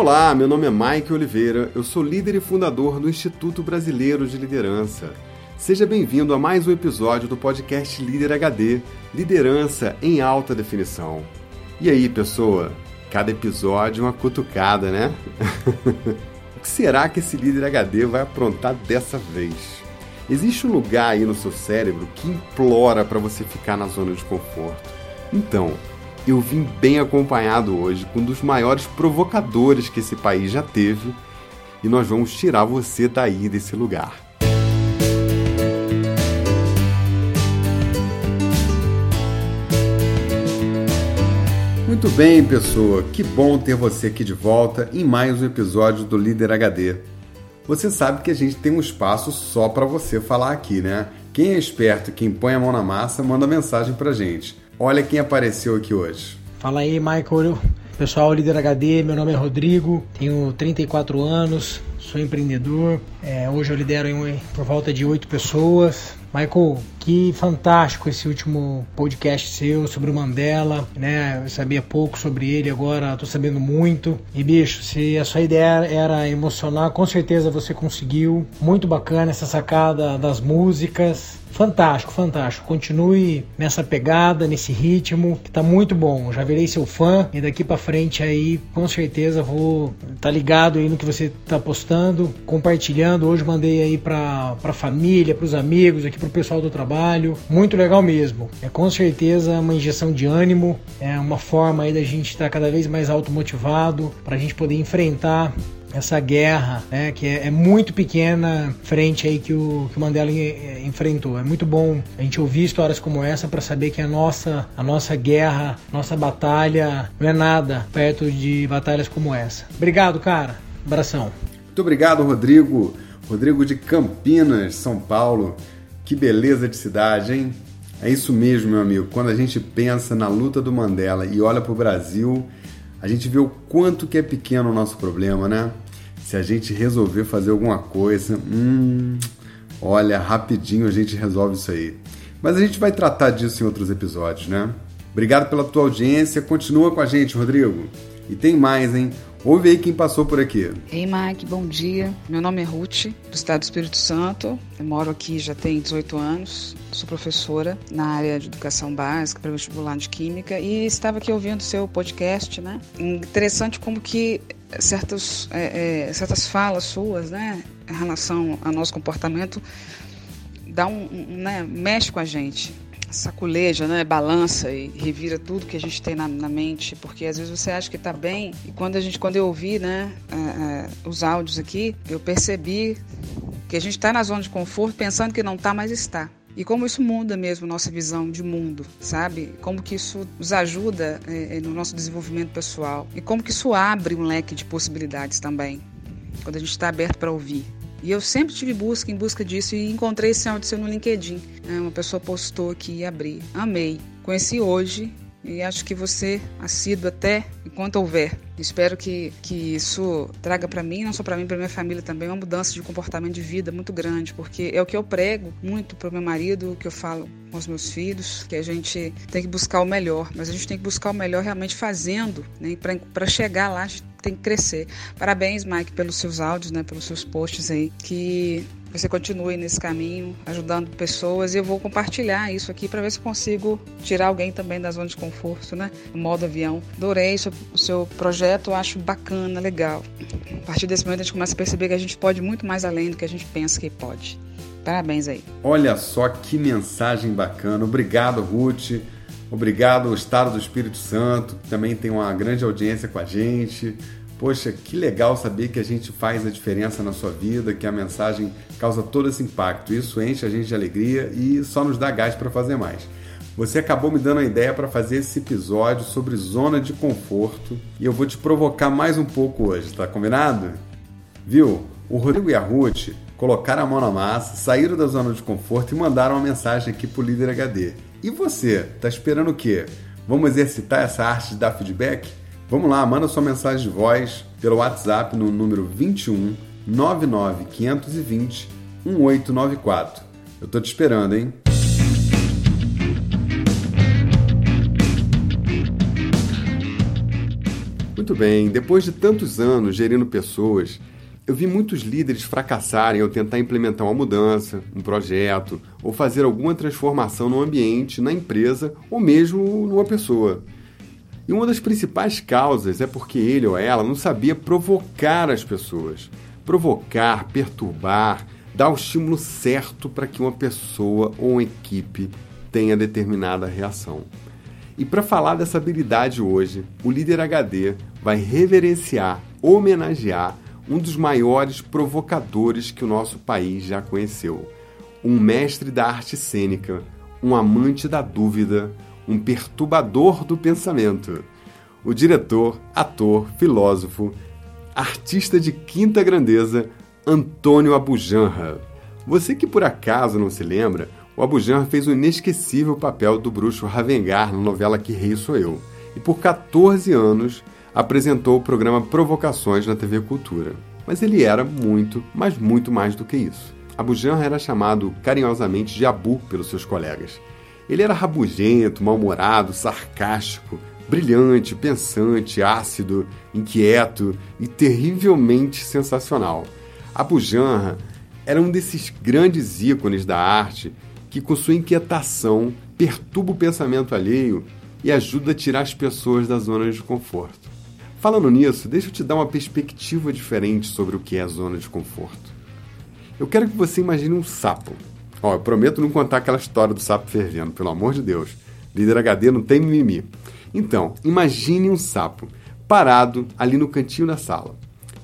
Olá, meu nome é Mike Oliveira, eu sou líder e fundador do Instituto Brasileiro de Liderança. Seja bem-vindo a mais um episódio do podcast Líder HD Liderança em Alta Definição. E aí, pessoa? Cada episódio é uma cutucada, né? o que será que esse líder HD vai aprontar dessa vez? Existe um lugar aí no seu cérebro que implora para você ficar na zona de conforto. Então, eu vim bem acompanhado hoje com um dos maiores provocadores que esse país já teve e nós vamos tirar você daí desse lugar. Muito bem, pessoa, que bom ter você aqui de volta em mais um episódio do Líder HD. Você sabe que a gente tem um espaço só para você falar aqui, né? Quem é esperto, quem põe a mão na massa, manda mensagem pra gente. Olha quem apareceu aqui hoje. Fala aí, Michael. Pessoal, Líder HD, meu nome é Rodrigo, tenho 34 anos, sou empreendedor. É, hoje eu lidero em, por volta de 8 pessoas. Michael, que fantástico esse último podcast seu sobre o Mandela, né? Eu sabia pouco sobre ele, agora estou sabendo muito. E bicho, se a sua ideia era emocionar, com certeza você conseguiu. Muito bacana essa sacada das músicas. Fantástico, fantástico. Continue nessa pegada, nesse ritmo, que tá muito bom. Já virei seu fã e daqui para frente aí, com certeza vou tá ligado aí no que você tá postando, compartilhando. Hoje mandei aí para pra família, os amigos, aqui pro pessoal do trabalho. Muito legal mesmo. É com certeza uma injeção de ânimo, é uma forma aí da gente estar tá cada vez mais automotivado para a gente poder enfrentar essa guerra, né, que é, é, muito pequena frente aí que o, que o Mandela enfrentou. É muito bom a gente ouvir histórias como essa para saber que a nossa, a nossa guerra, nossa batalha não é nada perto de batalhas como essa. Obrigado, cara. Abração. Muito obrigado, Rodrigo. Rodrigo de Campinas, São Paulo. Que beleza de cidade, hein? É isso mesmo, meu amigo. Quando a gente pensa na luta do Mandela e olha para o Brasil, a gente vê o quanto que é pequeno o nosso problema, né? Se a gente resolver fazer alguma coisa, hum, olha, rapidinho a gente resolve isso aí. Mas a gente vai tratar disso em outros episódios, né? Obrigado pela tua audiência, continua com a gente, Rodrigo. E tem mais, hein? Ouve aí quem passou por aqui. Ei, Mike, bom dia. Meu nome é Ruth, do estado do Espírito Santo. Eu moro aqui já tem 18 anos. Sou professora na área de educação básica para vestibular de química e estava aqui ouvindo seu podcast, né? Interessante como que certos, é, é, certas falas suas, né, em relação ao nosso comportamento, dá um, um né, mexe com a gente saculeja, né, balança e revira tudo que a gente tem na, na mente, porque às vezes você acha que está bem e quando a gente, quando eu ouvi, né, uh, uh, os áudios aqui, eu percebi que a gente está na zona de conforto pensando que não está, mas está. E como isso muda mesmo nossa visão de mundo, sabe? Como que isso nos ajuda é, no nosso desenvolvimento pessoal. E como que isso abre um leque de possibilidades também, quando a gente está aberto para ouvir. E eu sempre tive busca em busca disso e encontrei esse áudio seu no LinkedIn. É, uma pessoa postou aqui e abri. Amei. Conheci hoje e acho que você assíduo até enquanto houver. Espero que, que isso traga para mim, não só para mim, para minha família também, uma mudança de comportamento de vida muito grande, porque é o que eu prego muito para meu marido, o que eu falo com os meus filhos, que a gente tem que buscar o melhor, mas a gente tem que buscar o melhor realmente fazendo, né? para chegar lá, a gente tem que crescer. Parabéns, Mike, pelos seus áudios, né, pelos seus posts aí, que você continue nesse caminho, ajudando pessoas. E eu vou compartilhar isso aqui para ver se consigo tirar alguém também da zona de conforto, né? No modo avião. Adorei o seu projeto, acho bacana, legal. A partir desse momento a gente começa a perceber que a gente pode muito mais além do que a gente pensa que pode. Parabéns aí. Olha só que mensagem bacana. Obrigado, Ruth. Obrigado Estado do Espírito Santo, que também tem uma grande audiência com a gente. Poxa, que legal saber que a gente faz a diferença na sua vida, que a mensagem causa todo esse impacto. Isso enche a gente de alegria e só nos dá gás para fazer mais. Você acabou me dando a ideia para fazer esse episódio sobre zona de conforto e eu vou te provocar mais um pouco hoje, tá combinado? Viu? O Rodrigo e a Ruth colocaram a mão na massa, saíram da zona de conforto e mandaram uma mensagem aqui pro Líder HD. E você, tá esperando o quê? Vamos exercitar essa arte de dar feedback? Vamos lá, manda sua mensagem de voz pelo WhatsApp no número 21 99 520 1894. Eu tô te esperando, hein? Muito bem, depois de tantos anos gerindo pessoas, eu vi muitos líderes fracassarem ao tentar implementar uma mudança, um projeto, ou fazer alguma transformação no ambiente, na empresa ou mesmo numa pessoa. E uma das principais causas é porque ele ou ela não sabia provocar as pessoas. Provocar, perturbar, dar o estímulo certo para que uma pessoa ou uma equipe tenha determinada reação. E para falar dessa habilidade hoje, o líder HD vai reverenciar, homenagear um dos maiores provocadores que o nosso país já conheceu. Um mestre da arte cênica, um amante da dúvida, um perturbador do pensamento. O diretor, ator, filósofo, artista de quinta grandeza, Antônio Abujanra. Você que por acaso não se lembra, o Abujanra fez o inesquecível papel do bruxo Ravengar na novela Que Rei Sou Eu. E por 14 anos apresentou o programa Provocações na TV Cultura. Mas ele era muito, mas muito mais do que isso. Abu Janra era chamado carinhosamente de Abu pelos seus colegas. Ele era rabugento, mal-humorado, sarcástico, brilhante, pensante, ácido, inquieto e terrivelmente sensacional. Abu Janra era um desses grandes ícones da arte que, com sua inquietação, perturba o pensamento alheio e ajuda a tirar as pessoas da zona de conforto. Falando nisso, deixa eu te dar uma perspectiva diferente sobre o que é a zona de conforto. Eu quero que você imagine um sapo. Ó, eu prometo não contar aquela história do sapo fervendo, pelo amor de Deus. Líder HD não tem mimimi. Então, imagine um sapo parado ali no cantinho da sala.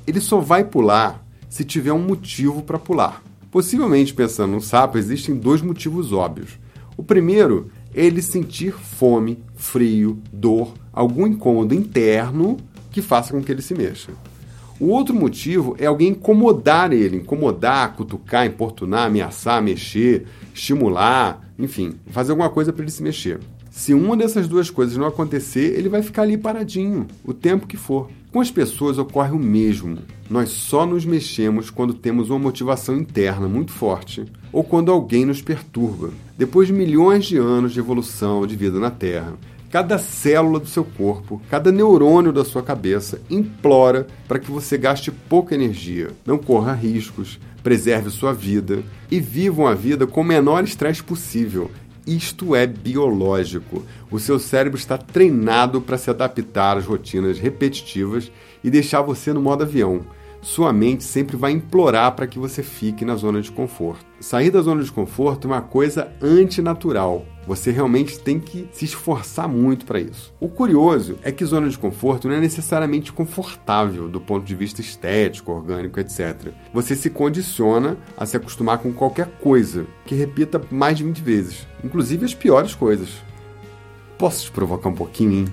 Ele só vai pular se tiver um motivo para pular. Possivelmente, pensando no sapo, existem dois motivos óbvios. O primeiro é ele sentir fome, frio, dor, algum incômodo interno que faça com que ele se mexa. O outro motivo é alguém incomodar ele, incomodar, cutucar, importunar, ameaçar, mexer, estimular, enfim, fazer alguma coisa para ele se mexer. Se uma dessas duas coisas não acontecer, ele vai ficar ali paradinho, o tempo que for. Com as pessoas ocorre o mesmo. Nós só nos mexemos quando temos uma motivação interna muito forte ou quando alguém nos perturba. Depois de milhões de anos de evolução de vida na Terra, Cada célula do seu corpo, cada neurônio da sua cabeça implora para que você gaste pouca energia, não corra riscos, preserve sua vida e viva uma vida com o menor estresse possível. Isto é biológico. O seu cérebro está treinado para se adaptar às rotinas repetitivas e deixar você no modo avião sua mente sempre vai implorar para que você fique na zona de conforto. Sair da zona de conforto é uma coisa antinatural. Você realmente tem que se esforçar muito para isso. O curioso é que zona de conforto não é necessariamente confortável do ponto de vista estético, orgânico, etc. Você se condiciona a se acostumar com qualquer coisa que repita mais de 20 vezes, inclusive as piores coisas. Posso te provocar um pouquinho, hein?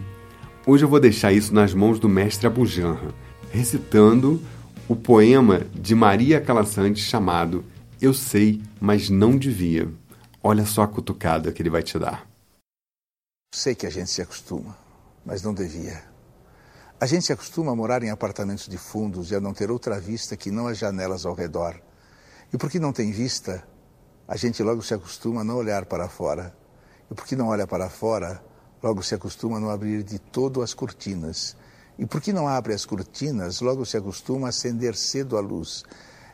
Hoje eu vou deixar isso nas mãos do mestre Abujanra, recitando o poema de Maria Calassante chamado Eu Sei, mas Não Devia. Olha só a cutucada que ele vai te dar. Sei que a gente se acostuma, mas não devia. A gente se acostuma a morar em apartamentos de fundos e a não ter outra vista que não as janelas ao redor. E porque não tem vista, a gente logo se acostuma a não olhar para fora. E porque não olha para fora, logo se acostuma a não abrir de todo as cortinas e porque não abre as cortinas, logo se acostuma a acender cedo a luz.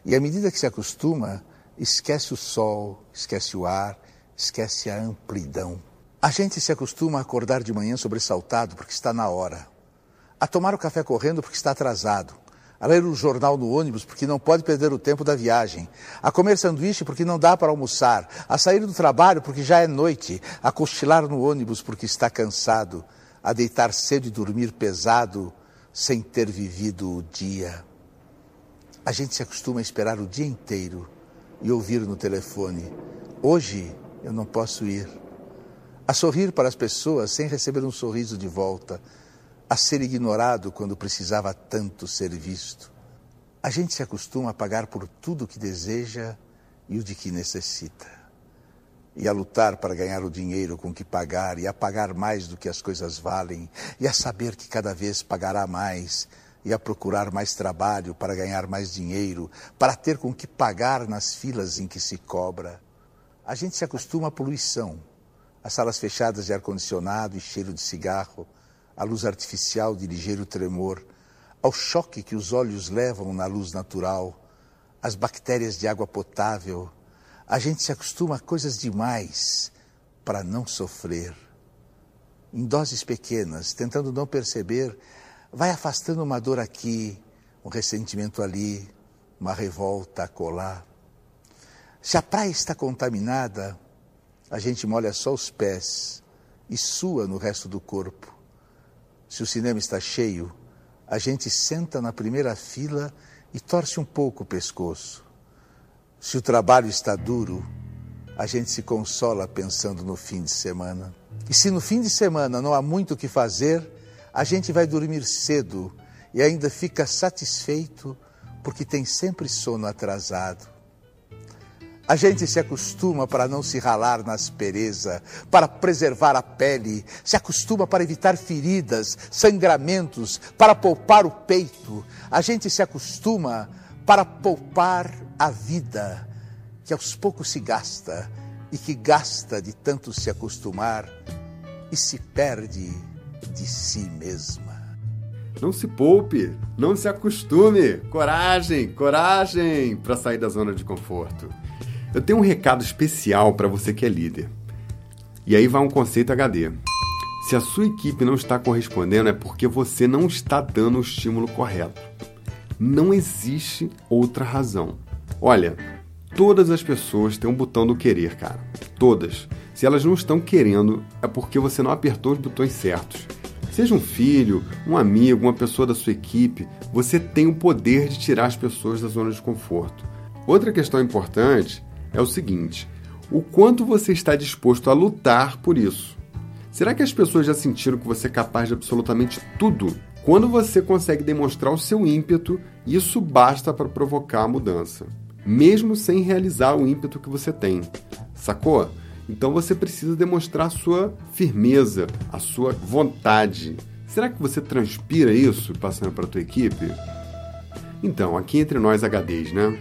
E à medida que se acostuma, esquece o sol, esquece o ar, esquece a amplidão. A gente se acostuma a acordar de manhã sobressaltado porque está na hora, a tomar o café correndo porque está atrasado, a ler o jornal no ônibus porque não pode perder o tempo da viagem, a comer sanduíche porque não dá para almoçar, a sair do trabalho porque já é noite, a cochilar no ônibus porque está cansado a deitar cedo e dormir pesado sem ter vivido o dia. A gente se acostuma a esperar o dia inteiro e ouvir no telefone: Hoje eu não posso ir. A sorrir para as pessoas sem receber um sorriso de volta. A ser ignorado quando precisava tanto ser visto. A gente se acostuma a pagar por tudo o que deseja e o de que necessita e a lutar para ganhar o dinheiro com que pagar, e a pagar mais do que as coisas valem, e a saber que cada vez pagará mais, e a procurar mais trabalho para ganhar mais dinheiro, para ter com que pagar nas filas em que se cobra. A gente se acostuma à poluição, às salas fechadas de ar-condicionado e cheiro de cigarro, à luz artificial de ligeiro tremor, ao choque que os olhos levam na luz natural, às bactérias de água potável, a gente se acostuma a coisas demais para não sofrer. Em doses pequenas, tentando não perceber, vai afastando uma dor aqui, um ressentimento ali, uma revolta acolá. Se a praia está contaminada, a gente molha só os pés e sua no resto do corpo. Se o cinema está cheio, a gente senta na primeira fila e torce um pouco o pescoço. Se o trabalho está duro, a gente se consola pensando no fim de semana. E se no fim de semana não há muito o que fazer, a gente vai dormir cedo e ainda fica satisfeito porque tem sempre sono atrasado. A gente se acostuma para não se ralar na aspereza, para preservar a pele, se acostuma para evitar feridas, sangramentos, para poupar o peito. A gente se acostuma para poupar a vida, que aos poucos se gasta e que gasta de tanto se acostumar e se perde de si mesma. Não se poupe, não se acostume. Coragem, coragem para sair da zona de conforto. Eu tenho um recado especial para você que é líder. E aí vai um conceito HD. Se a sua equipe não está correspondendo, é porque você não está dando o estímulo correto. Não existe outra razão. Olha, todas as pessoas têm um botão do querer, cara. Todas. Se elas não estão querendo, é porque você não apertou os botões certos. Seja um filho, um amigo, uma pessoa da sua equipe, você tem o poder de tirar as pessoas da zona de conforto. Outra questão importante é o seguinte: o quanto você está disposto a lutar por isso? Será que as pessoas já sentiram que você é capaz de absolutamente tudo? Quando você consegue demonstrar o seu ímpeto, isso basta para provocar a mudança, mesmo sem realizar o ímpeto que você tem. Sacou? Então você precisa demonstrar a sua firmeza, a sua vontade. Será que você transpira isso passando para a tua equipe? Então, aqui entre nós HDs, né?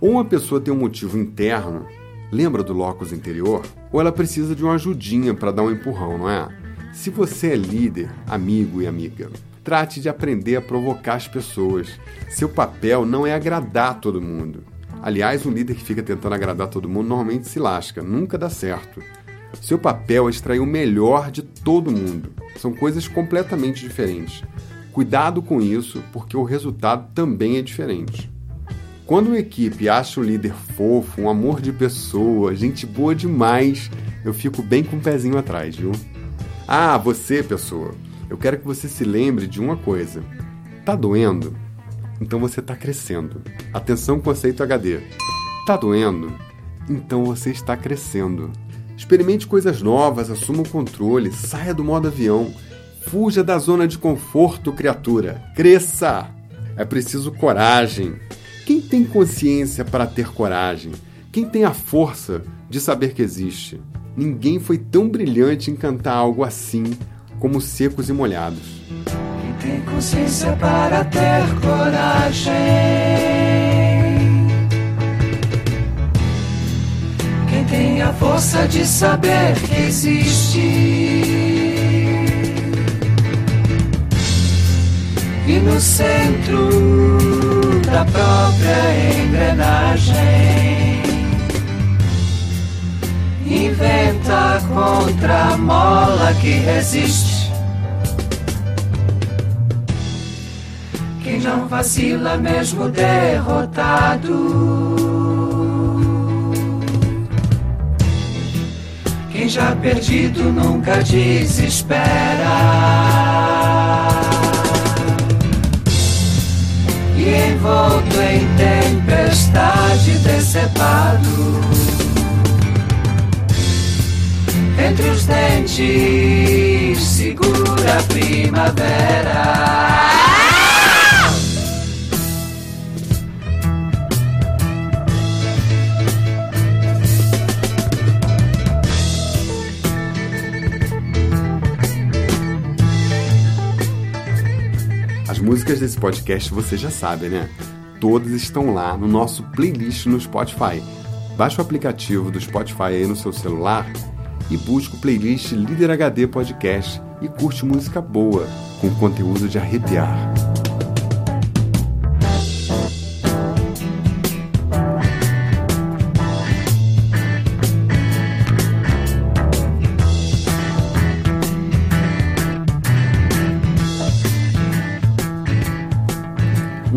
Ou uma pessoa tem um motivo interno, lembra do locus interior? Ou ela precisa de uma ajudinha para dar um empurrão, não é? Se você é líder, amigo e amiga, trate de aprender a provocar as pessoas. Seu papel não é agradar todo mundo. Aliás, um líder que fica tentando agradar todo mundo normalmente se lasca, nunca dá certo. Seu papel é extrair o melhor de todo mundo. São coisas completamente diferentes. Cuidado com isso, porque o resultado também é diferente. Quando uma equipe acha o líder fofo, um amor de pessoa, gente boa demais, eu fico bem com o um pezinho atrás, viu? Ah, você, pessoa, eu quero que você se lembre de uma coisa. Tá doendo? Então você tá crescendo. Atenção, conceito HD. Tá doendo? Então você está crescendo. Experimente coisas novas, assuma o controle, saia do modo avião. Fuja da zona de conforto, criatura. Cresça! É preciso coragem, quem tem consciência para ter coragem? Quem tem a força de saber que existe? Ninguém foi tão brilhante em cantar algo assim como Secos e Molhados. Quem tem consciência para ter coragem? Quem tem a força de saber que existe? E no centro da própria engrenagem. Inventa a mola que resiste. Não vacila mesmo derrotado. Quem já perdido nunca desespera envolto em tempestade decepado. Entre os dentes segura a primavera. Músicas desse podcast você já sabe, né? Todas estão lá no nosso playlist no Spotify. Baixe o aplicativo do Spotify aí no seu celular e busque o playlist Líder HD Podcast e curte música boa, com conteúdo de arrepiar.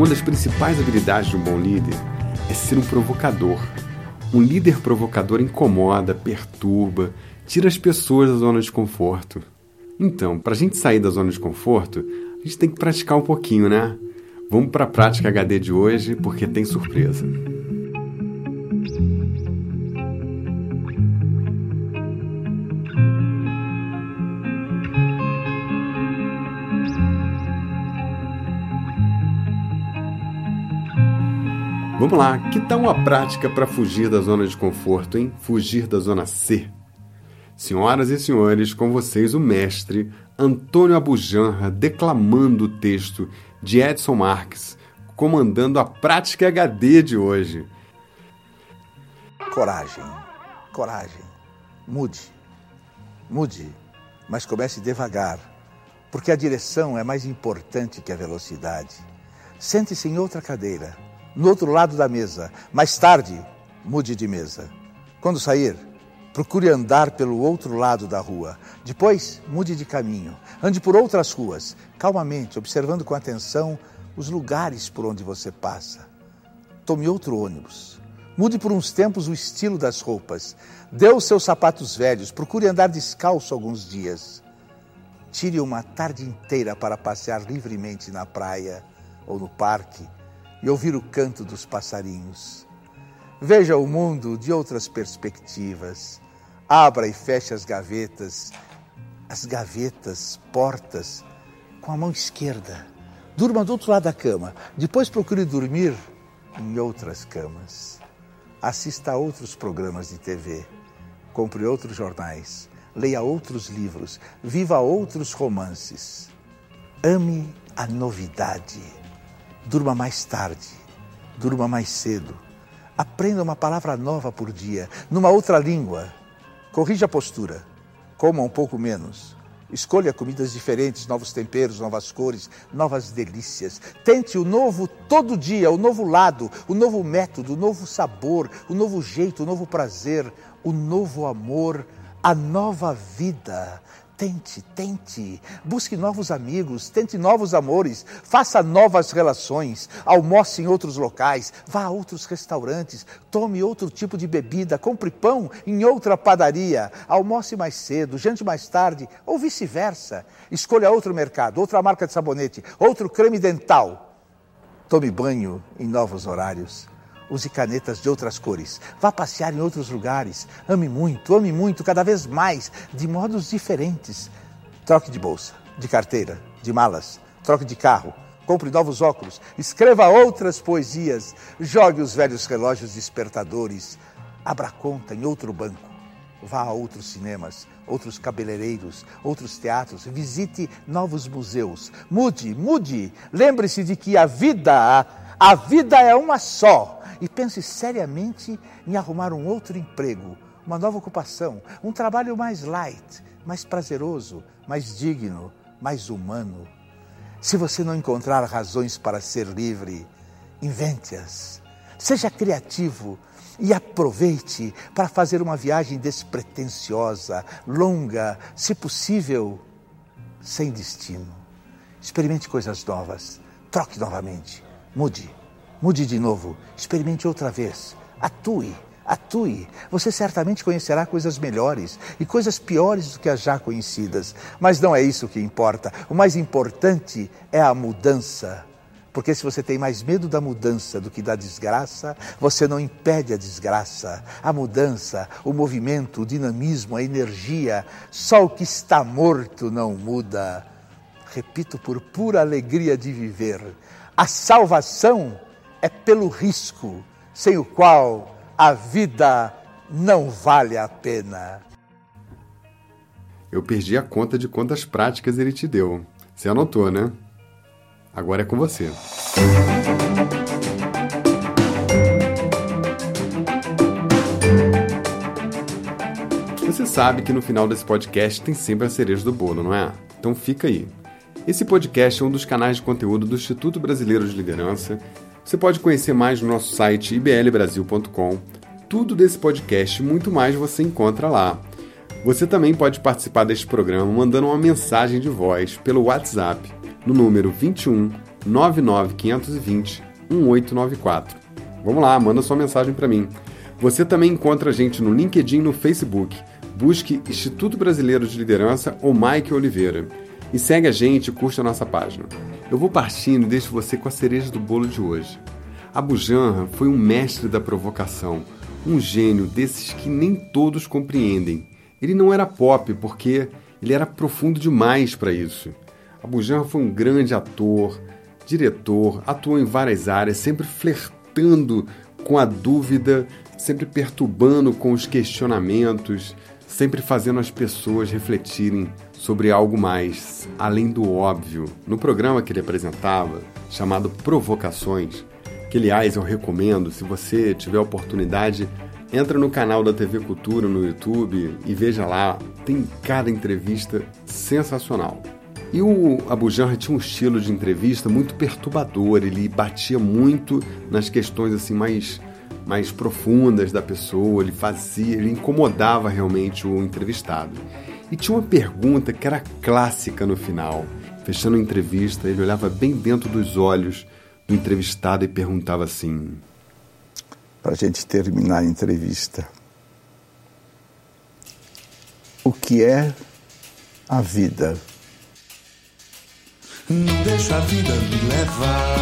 Uma das principais habilidades de um bom líder é ser um provocador. Um líder provocador incomoda, perturba, tira as pessoas da zona de conforto. Então, para a gente sair da zona de conforto, a gente tem que praticar um pouquinho, né? Vamos para a prática HD de hoje porque tem surpresa. Vamos lá, que tal uma prática para fugir da zona de conforto, hein? Fugir da zona C. Senhoras e senhores, com vocês o mestre Antônio Abujanra declamando o texto de Edson Marques, comandando a prática HD de hoje. Coragem, coragem. Mude, mude, mas comece devagar, porque a direção é mais importante que a velocidade. Sente-se em outra cadeira no outro lado da mesa. Mais tarde, mude de mesa. Quando sair, procure andar pelo outro lado da rua. Depois, mude de caminho. Ande por outras ruas, calmamente, observando com atenção os lugares por onde você passa. Tome outro ônibus. Mude por uns tempos o estilo das roupas. Dê os seus sapatos velhos. Procure andar descalço alguns dias. Tire uma tarde inteira para passear livremente na praia ou no parque e ouvir o canto dos passarinhos. Veja o mundo de outras perspectivas. Abra e feche as gavetas, as gavetas, portas, com a mão esquerda. Durma do outro lado da cama. Depois procure dormir em outras camas. Assista a outros programas de TV. Compre outros jornais. Leia outros livros. Viva outros romances. Ame a novidade Durma mais tarde, durma mais cedo. Aprenda uma palavra nova por dia, numa outra língua. Corrija a postura. Coma um pouco menos. Escolha comidas diferentes, novos temperos, novas cores, novas delícias. Tente o novo todo dia, o novo lado, o novo método, o novo sabor, o novo jeito, o novo prazer, o novo amor, a nova vida. Tente, tente. Busque novos amigos, tente novos amores, faça novas relações, almoce em outros locais, vá a outros restaurantes, tome outro tipo de bebida, compre pão em outra padaria, almoce mais cedo, jante mais tarde, ou vice-versa. Escolha outro mercado, outra marca de sabonete, outro creme dental. Tome banho em novos horários. Use canetas de outras cores. Vá passear em outros lugares. Ame muito, ame muito, cada vez mais, de modos diferentes. Troque de bolsa, de carteira, de malas. Troque de carro. Compre novos óculos. Escreva outras poesias. Jogue os velhos relógios despertadores. Abra conta em outro banco. Vá a outros cinemas, outros cabeleireiros, outros teatros, visite novos museus. Mude, mude. Lembre-se de que a vida, a vida é uma só e pense seriamente em arrumar um outro emprego, uma nova ocupação, um trabalho mais light, mais prazeroso, mais digno, mais humano. Se você não encontrar razões para ser livre, invente-as. Seja criativo e aproveite para fazer uma viagem despretensiosa, longa, se possível, sem destino. Experimente coisas novas, troque novamente, mude. Mude de novo, experimente outra vez, atue, atue. Você certamente conhecerá coisas melhores e coisas piores do que as já conhecidas, mas não é isso que importa. O mais importante é a mudança. Porque se você tem mais medo da mudança do que da desgraça, você não impede a desgraça. A mudança, o movimento, o dinamismo, a energia, só o que está morto não muda. Repito por pura alegria de viver. A salvação é pelo risco, sem o qual a vida não vale a pena. Eu perdi a conta de quantas práticas ele te deu. Você anotou, né? Agora é com você. Você sabe que no final desse podcast tem sempre a cereja do bolo, não é? Então fica aí. Esse podcast é um dos canais de conteúdo do Instituto Brasileiro de Liderança. Você pode conhecer mais no nosso site iblbrasil.com. Tudo desse podcast e muito mais você encontra lá. Você também pode participar deste programa mandando uma mensagem de voz pelo WhatsApp no número 21 99520 1894. Vamos lá, manda sua mensagem para mim. Você também encontra a gente no LinkedIn e no Facebook. Busque Instituto Brasileiro de Liderança ou Mike Oliveira. E segue a gente e curte a nossa página. Eu vou partindo e deixo você com a cereja do bolo de hoje. Abu Janra foi um mestre da provocação, um gênio desses que nem todos compreendem. Ele não era pop porque ele era profundo demais para isso. Abu Janra foi um grande ator, diretor, atuou em várias áreas, sempre flertando com a dúvida sempre perturbando com os questionamentos, sempre fazendo as pessoas refletirem sobre algo mais, além do óbvio. No programa que ele apresentava, chamado Provocações, que aliás eu recomendo, se você tiver oportunidade, entra no canal da TV Cultura no YouTube e veja lá, tem cada entrevista sensacional. E o Abu Janra tinha um estilo de entrevista muito perturbador, ele batia muito nas questões assim mais mais profundas da pessoa, ele fazia, ele incomodava realmente o entrevistado. E tinha uma pergunta que era clássica no final. Fechando a entrevista, ele olhava bem dentro dos olhos do entrevistado e perguntava assim: Para a gente terminar a entrevista, o que é a vida? Não deixa a vida me levar,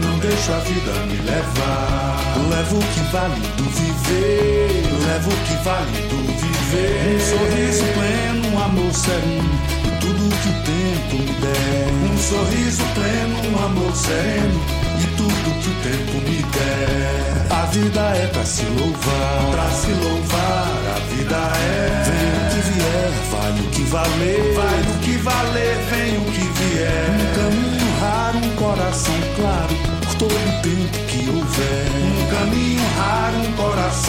não deixa a vida me levar. Levo o que vale do viver, levo o que vale do viver. Um sorriso pleno, um amor sereno, tudo que o tempo me der. Um sorriso pleno, um amor sereno, e tudo que o tempo me der. A vida é pra se louvar, pra se louvar, a vida é. Vem o que vier, vale o que valer, vale o que valer, vem o que vier. Um caminho raro, um coração claro por todo o tempo que houver. Um caminho raro, um coração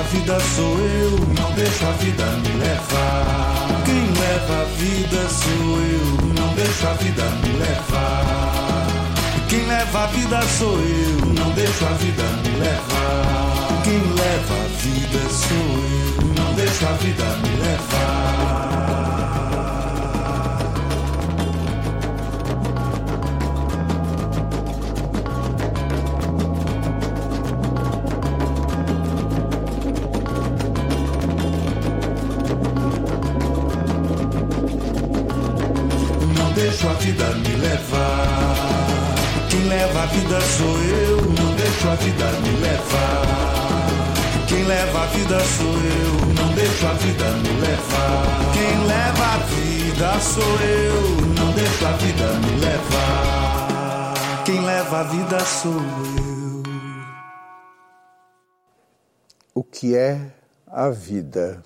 a vida sou eu, não deixo a vida me levar. Quem leva a vida sou eu, não deixo a vida me levar. Quem leva a vida sou eu, não deixo a vida me levar. Quem leva a vida sou eu, não deixo a vida me levar. Leva a vida sou eu, não deixo a vida me levar. Quem leva a vida sou eu, não deixo a vida me levar. Quem leva a vida sou eu, não deixo a vida me levar. Quem leva a vida sou eu. O que é a vida?